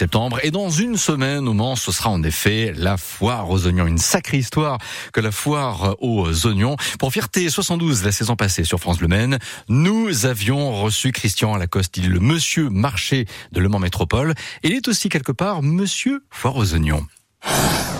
septembre. Et dans une semaine au Mans, ce sera en effet la foire aux oignons. Une sacrée histoire que la foire aux oignons. Pour Fierté 72, la saison passée sur France Le Maine, nous avions reçu Christian Lacoste. Il est le monsieur marché de Le Mans Métropole. Il est aussi quelque part monsieur foire aux oignons.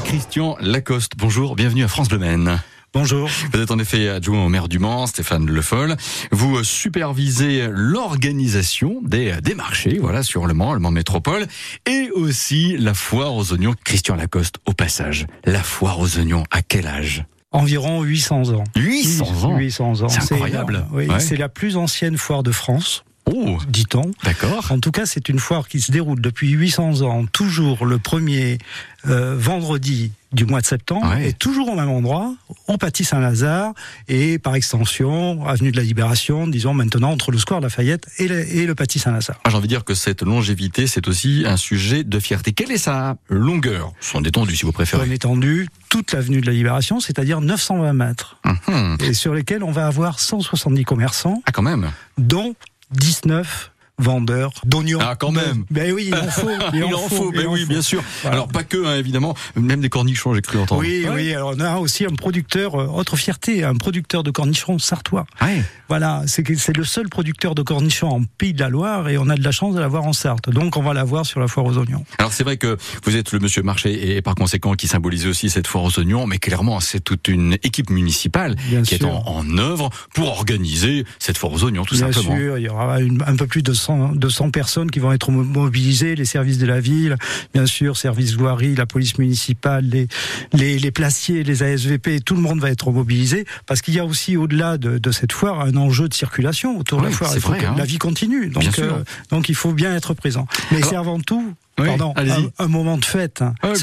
Christian Lacoste, bonjour, bienvenue à France Le Maine. Bonjour. Vous êtes en effet adjoint au maire du Mans, Stéphane Le Foll. Vous supervisez l'organisation des, des marchés, voilà, sur le Mans, le Mans Métropole, et aussi la foire aux oignons. Christian Lacoste, au passage, la foire aux oignons, à quel âge? Environ 800 ans. 800 ans 800 ans. C'est incroyable. Oui, Ouais. c'est la plus ancienne foire de France, Oh, dit-on. d'accord. En tout cas, c'est une foire qui se déroule depuis 800 ans, toujours le premier euh, vendredi du mois de septembre, Ouais. et toujours au même endroit, au Paty Saint-Lazare, et par extension, avenue de la Libération, disons maintenant entre le square Lafayette et le, et le Paty Saint-Lazare. Ah, J'ai envie de dire que cette longévité, c'est aussi un sujet de fierté. Quelle est sa longueur? Son étendue, si vous préférez. étendu toute l'avenue de la Libération, c'est-à-dire 920 mètres, Hum, et sur lesquels on va avoir 170 commerçants, Ah, quand même. dont 19 vendeurs d'oignons. Ah, quand même. Ben oui, il en faut. Il, en faut, il mais en oui, bien sûr. Voilà. Alors, pas que, hein, évidemment, même des cornichons, j'ai cru entendre. Oui, Ouais. oui. Alors on a aussi un producteur, euh, autre fierté, un producteur de cornichons sartois. Ouais. Voilà, c'est le seul producteur de cornichons en Pays de la Loire et on a de la chance de l'avoir en Sarthe. Donc on va l'avoir sur la foire aux oignons. Alors c'est vrai que vous êtes le monsieur marché et par conséquent qui symbolise aussi cette foire aux oignons, mais clairement c'est toute une équipe municipale Bien qui est en, en œuvre pour organiser cette foire aux oignons, tout Bien simplement. sûr, il y aura une- un peu plus de 100, de 100 personnes qui vont être mo- mobilisées, les services de la ville, bien sûr, service voirie, la police municipale, les, les, les placiers, les ASVP, tout le monde va être mobilisé parce qu'il y a aussi au-delà de, de cette foire un enjeu de circulation autour de la foire. vrai, hein. la vie continue, donc, euh, donc il faut bien être présent. Mais c'est avant tout. Oui, Pardon, un, un moment de fête. hein. Ah oui,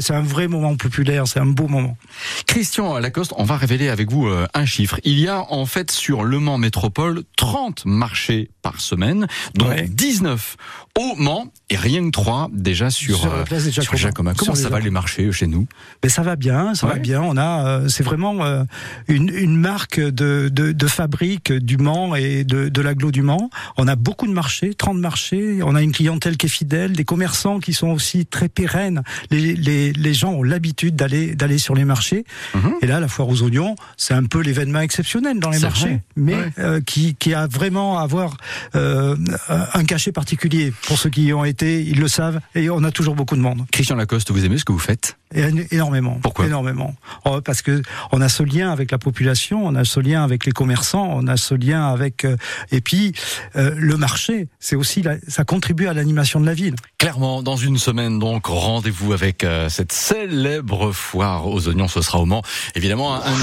c'est un, vrai moment populaire, c'est un beau moment. Christian Lacoste, on va révéler avec vous euh, un chiffre. Il y a en fait sur Le Mans Métropole 30 marchés par semaine, dont Ouais. 19 au Mans et rien que 3 déjà sur, Sur la euh, place des sur Jacobins. Jacobins. Comment Sur ça les va les marchés chez nous? Mais ça va bien, ça Ouais. va bien. On a, euh, c'est vraiment euh, une, une marque de, de, de fabrique du Mans et de, de l'agglo du Mans. On a beaucoup de marchés, 30 marchés. On a une clientèle qui est fidèle, des commerçants qui sont aussi très pérennes. Les, les, les gens ont l'habitude d'aller d'aller sur les marchés. Mhm. Et là, la foire aux oignons, c'est un peu l'événement exceptionnel dans les marchés, vrai. mais Ouais. euh, qui, qui a vraiment à avoir euh, un cachet particulier. Pour ceux qui y ont été, ils le savent. Et on a toujours beaucoup de monde. Christian Lacoste, vous aimez ce que vous faites? Énormément. Pourquoi? Énormément. Oh, Parce que on a ce lien avec la population, on a ce lien avec les commerçants, on a ce lien avec euh, et puis euh, le marché. C'est aussi la- ça contribue à l'animation de la ville. Clairement, dans une semaine, donc, rendez-vous avec euh, cette célèbre foire aux oignons. Ce sera au Mans. Évidemment, un, un